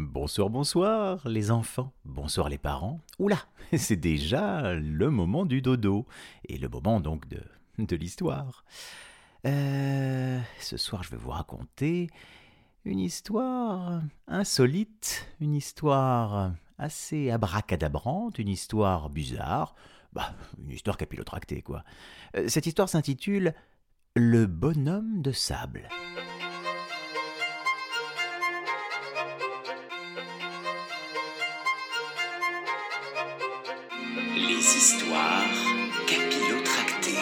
Bonsoir, bonsoir les enfants, bonsoir les parents. Oula, c'est déjà le moment du dodo, et le moment donc de, de l'histoire. Euh, ce soir je vais vous raconter une histoire insolite, une histoire assez abracadabrante, une histoire bizarre, bah, une histoire capillotractée quoi. Euh, cette histoire s'intitule Le bonhomme de sable. Les histoires capillotractées.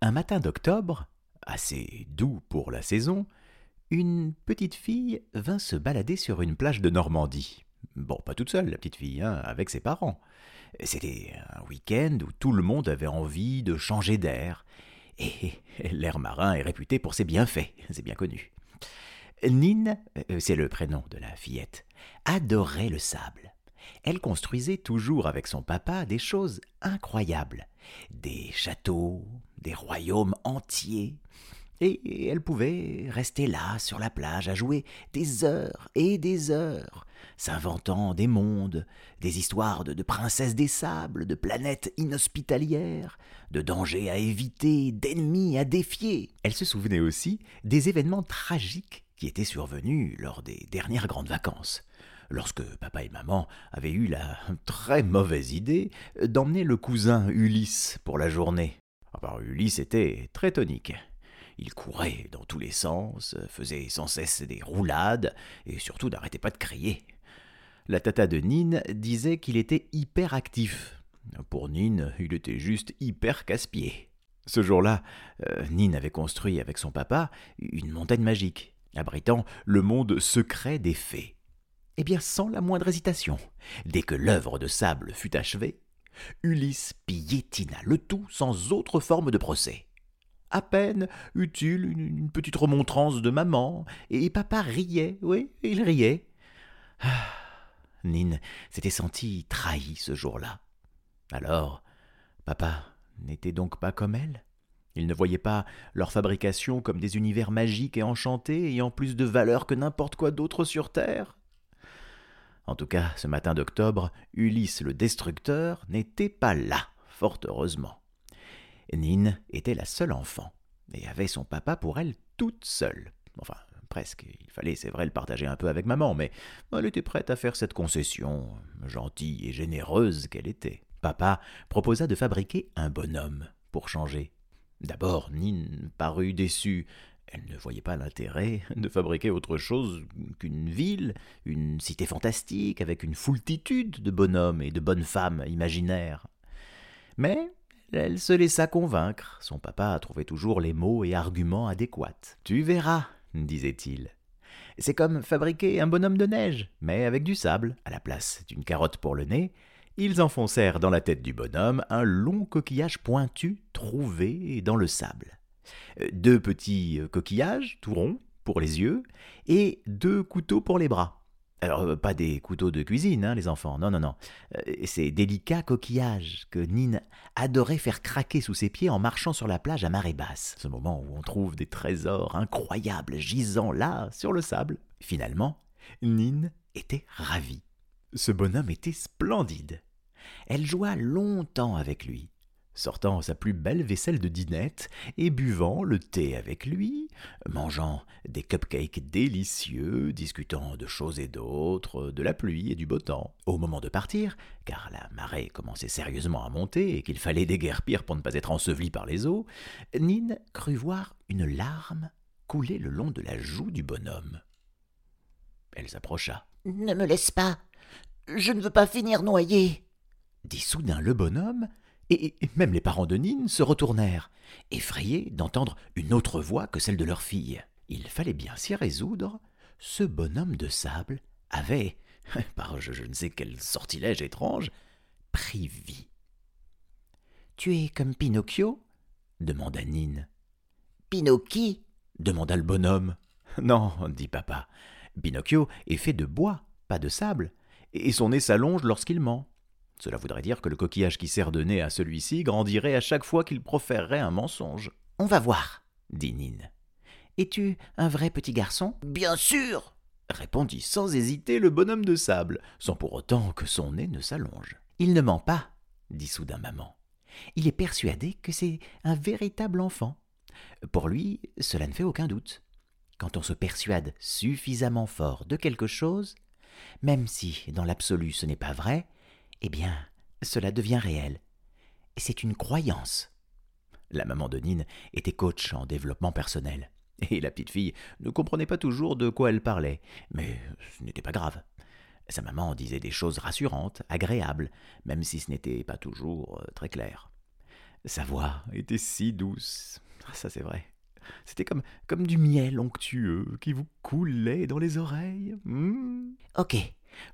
Un matin d'octobre, assez doux pour la saison, une petite fille vint se balader sur une plage de Normandie. Bon, pas toute seule, la petite fille, hein, avec ses parents. C'était un week-end où tout le monde avait envie de changer d'air. Et l'air marin est réputé pour ses bienfaits, c'est bien connu. Nine, euh, c'est le prénom de la fillette, adorait le sable. Elle construisait toujours avec son papa des choses incroyables, des châteaux, des royaumes entiers, et elle pouvait rester là sur la plage à jouer des heures et des heures, s'inventant des mondes, des histoires de, princesses des sables, de planètes inhospitalières, de dangers à éviter, d'ennemis à défier. Elle se souvenait aussi des événements tragiques qui étaient survenus lors des dernières grandes vacances lorsque papa et maman avaient eu la très mauvaise idée d'emmener le cousin Ulysse pour la journée. Alors, Ulysse était très tonique. Il courait dans tous les sens, faisait sans cesse des roulades, et surtout n'arrêtait pas de crier. La tata de Nine disait qu'il était hyper actif. Pour Nine, il était juste hyper casse-pied. Ce jour-là, euh, Nine avait construit avec son papa une montagne magique, abritant le monde secret des fées. Eh bien, sans la moindre hésitation, dès que l'œuvre de sable fut achevée, Ulysse piétina le tout sans autre forme de procès. À peine eut-il une, petite remontrance de maman, et papa riait, oui, il riait. Ah, Nine s'était sentie trahie ce jour-là. Alors, papa n'était donc pas comme elle Il ne voyait pas leur fabrication comme des univers magiques et enchantés ayant plus de valeur que n'importe quoi d'autre sur Terre En tout cas, ce matin d'octobre, Ulysse le destructeur n'était pas là, fort heureusement. Nine était la seule enfant, et avait son papa pour elle toute seule. Enfin, presque. Il fallait, c'est vrai, le partager un peu avec maman, mais elle était prête à faire cette concession, gentille et généreuse qu'elle était. Papa proposa de fabriquer un bonhomme pour changer. D'abord, Nine parut déçue. Elle ne voyait pas l'intérêt de fabriquer autre chose qu'une ville, une cité fantastique, avec une foultitude de bonhommes et de bonnes femmes imaginaires. Mais elle se laissa convaincre. Son papa trouvait toujours les mots et arguments adéquats. Tu verras, disait-il. C'est comme fabriquer un bonhomme de neige, mais avec du sable, à la place d'une carotte pour le nez. Ils enfoncèrent dans la tête du bonhomme un long coquillage pointu trouvé dans le sable. Deux petits coquillages, tout ronds, pour les yeux, et deux couteaux pour les bras. Alors, euh, pas des couteaux de cuisine, hein, les enfants, non, non, non. Euh, ces délicats coquillages que Nine adorait faire craquer sous ses pieds en marchant sur la plage à marée basse. Ce moment où on trouve des trésors incroyables gisant là, sur le sable. Finalement, Nine était ravie. Ce bonhomme était splendide. Elle joua longtemps avec lui sortant sa plus belle vaisselle de dinette et buvant le thé avec lui, mangeant des cupcakes délicieux, discutant de choses et d'autres, de la pluie et du beau temps. Au moment de partir, car la marée commençait sérieusement à monter et qu'il fallait déguerpir pour ne pas être enseveli par les eaux, Nine crut voir une larme couler le long de la joue du bonhomme. Elle s'approcha. Ne me laisse pas. Je ne veux pas finir noyé. Dit soudain le bonhomme, et même les parents de Nine se retournèrent, effrayés d'entendre une autre voix que celle de leur fille. Il fallait bien s'y résoudre. Ce bonhomme de sable avait, par je, ne sais quel sortilège étrange, pris vie. Tu es comme Pinocchio? demanda Nine. Pinocchi? demanda le bonhomme. Non, dit papa. Pinocchio est fait de bois, pas de sable, et son nez s'allonge lorsqu'il ment. Cela voudrait dire que le coquillage qui sert de nez à celui-ci grandirait à chaque fois qu'il proférerait un mensonge. On va voir, dit Nine. Es-tu un vrai petit garçon? Bien sûr répondit sans hésiter le bonhomme de sable, sans pour autant que son nez ne s'allonge. Il ne ment pas, dit soudain maman. Il est persuadé que c'est un véritable enfant. Pour lui, cela ne fait aucun doute. Quand on se persuade suffisamment fort de quelque chose, même si dans l'absolu ce n'est pas vrai, eh bien, cela devient réel. C'est une croyance. La maman de Nine était coach en développement personnel, et la petite fille ne comprenait pas toujours de quoi elle parlait, mais ce n'était pas grave. Sa maman disait des choses rassurantes, agréables, même si ce n'était pas toujours euh, très clair. Sa voix était si douce, ah, ça c'est vrai. C'était comme, comme du miel onctueux qui vous coulait dans les oreilles. Hmm. Ok,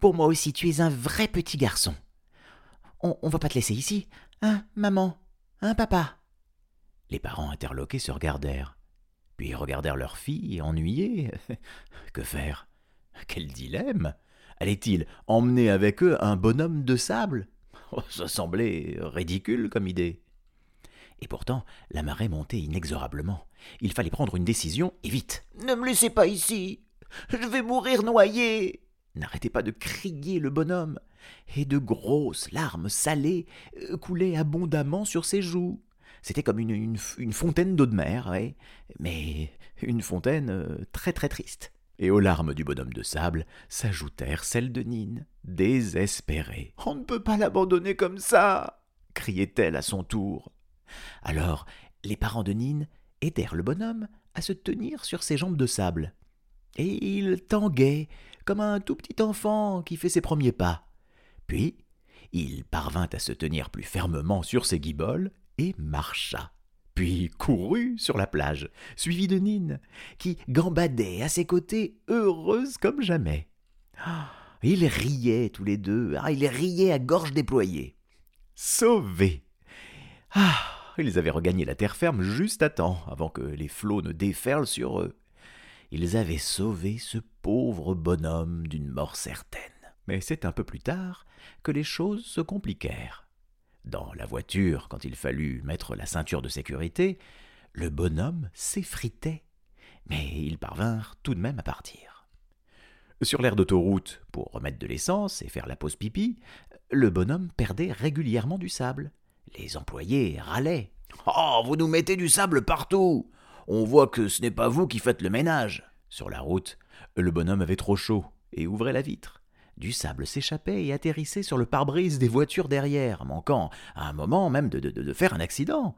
pour moi aussi tu es un vrai petit garçon. On, on va pas te laisser ici, hein, maman, hein, papa? Les parents interloqués se regardèrent, puis regardèrent leur fille, ennuyés. que faire? Quel dilemme? Allait-il emmener avec eux un bonhomme de sable? Oh, Ça semblait ridicule comme idée. Et pourtant, la marée montait inexorablement. Il fallait prendre une décision, et vite. Ne me laissez pas ici. Je vais mourir noyé. N'arrêtez pas de crier le bonhomme. Et de grosses larmes salées euh, coulaient abondamment sur ses joues. C'était comme une, une, fontaine d'eau de mer, mais une fontaine euh, très très triste. Et aux larmes du bonhomme de sable s'ajoutèrent celles de Nine, désespérée. On ne peut pas l'abandonner comme ça criait-elle à son tour. Alors, les parents de Nine aidèrent le bonhomme à se tenir sur ses jambes de sable. Et il tanguait comme un tout petit enfant qui fait ses premiers pas. Puis, il parvint à se tenir plus fermement sur ses guiboles et marcha puis courut sur la plage, suivi de Nine, qui gambadait à ses côtés, heureuse comme jamais. Ah, ils riaient tous les deux, ah, ils riaient à gorge déployée. Sauvés Ah Ils avaient regagné la terre ferme juste à temps, avant que les flots ne déferlent sur eux. Ils avaient sauvé ce pauvre bonhomme d'une mort certaine. Mais c'est un peu plus tard que les choses se compliquèrent. Dans la voiture, quand il fallut mettre la ceinture de sécurité, le bonhomme s'effritait, mais ils parvinrent tout de même à partir. Sur l'aire d'autoroute, pour remettre de l'essence et faire la pause pipi, le bonhomme perdait régulièrement du sable. Les employés râlaient. Oh, vous nous mettez du sable partout On voit que ce n'est pas vous qui faites le ménage. Sur la route, le bonhomme avait trop chaud et ouvrait la vitre. Du sable s'échappait et atterrissait sur le pare-brise des voitures derrière, manquant à un moment même de, faire un accident.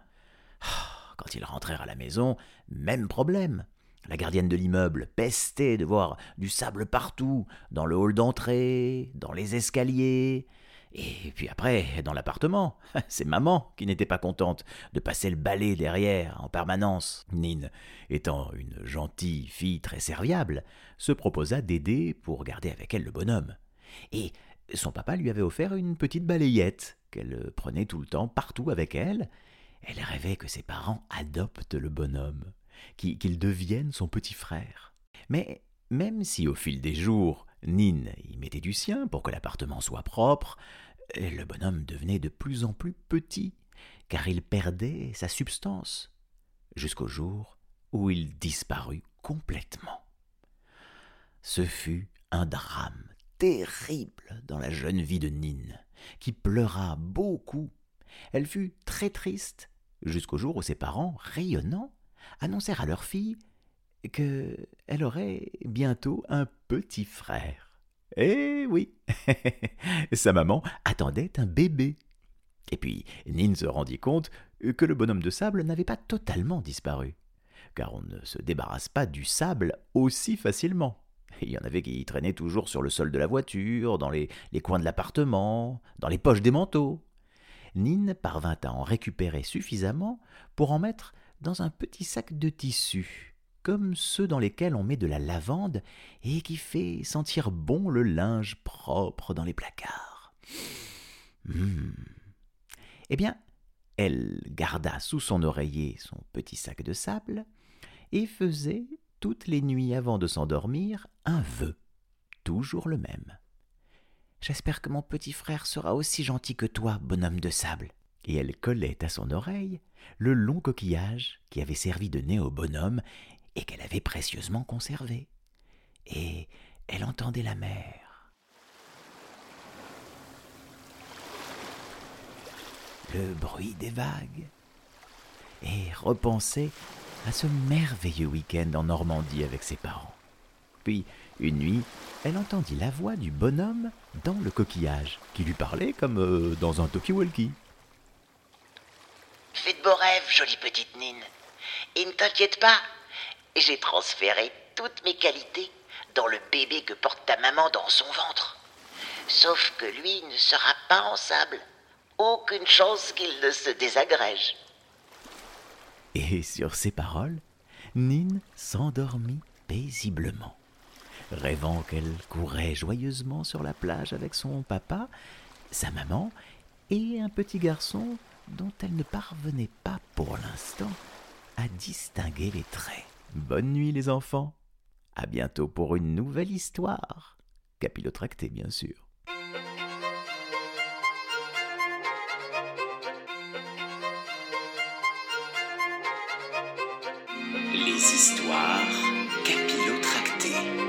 Ah, quand ils rentrèrent à la maison, même problème. La gardienne de l'immeuble pestait de voir du sable partout, dans le hall d'entrée, dans les escaliers, et puis après, dans l'appartement, c'est maman qui n'était pas contente de passer le balai derrière en permanence. Nine, étant une gentille fille très serviable, se proposa d'aider pour garder avec elle le bonhomme. Et son papa lui avait offert une petite balayette qu'elle prenait tout le temps partout avec elle. Elle rêvait que ses parents adoptent le bonhomme, qu'il devienne son petit frère. Mais même si au fil des jours, Nine y mettait du sien pour que l'appartement soit propre, le bonhomme devenait de plus en plus petit, car il perdait sa substance, jusqu'au jour où il disparut complètement. Ce fut un drame terrible dans la jeune vie de Nine, qui pleura beaucoup. Elle fut très triste, jusqu'au jour où ses parents, rayonnants, annoncèrent à leur fille que elle aurait bientôt un petit frère. Eh oui, sa maman attendait un bébé. Et puis Nine se rendit compte que le bonhomme de sable n'avait pas totalement disparu, car on ne se débarrasse pas du sable aussi facilement. Il y en avait qui traînaient toujours sur le sol de la voiture, dans les, coins de l'appartement, dans les poches des manteaux. Nine parvint à en récupérer suffisamment pour en mettre dans un petit sac de tissu, comme ceux dans lesquels on met de la lavande et qui fait sentir bon le linge propre dans les placards. Hmm. Eh bien, elle garda sous son oreiller son petit sac de sable et faisait toutes les nuits avant de s'endormir un vœu, toujours le même. J'espère que mon petit frère sera aussi gentil que toi, bonhomme de sable. Et elle collait à son oreille le long coquillage qui avait servi de nez au bonhomme et qu'elle avait précieusement conservé. Et elle entendait la mer. Le bruit des vagues. Et repensait à ce merveilleux week-end en Normandie avec ses parents. Puis, une nuit, elle entendit la voix du bonhomme dans le coquillage, qui lui parlait comme euh, dans un talkie-walkie. Fais de beaux rêves, jolie petite Nine. Et ne t'inquiète pas, j'ai transféré toutes mes qualités dans le bébé que porte ta maman dans son ventre. Sauf que lui ne sera pas en sable. Aucune chance qu'il ne se désagrège. Et sur ces paroles, Nine s'endormit paisiblement rêvant qu'elle courait joyeusement sur la plage avec son papa, sa maman et un petit garçon dont elle ne parvenait pas pour l'instant à distinguer les traits. Bonne nuit les enfants. À bientôt pour une nouvelle histoire. Capillotractée bien sûr. Les histoires capillotractées.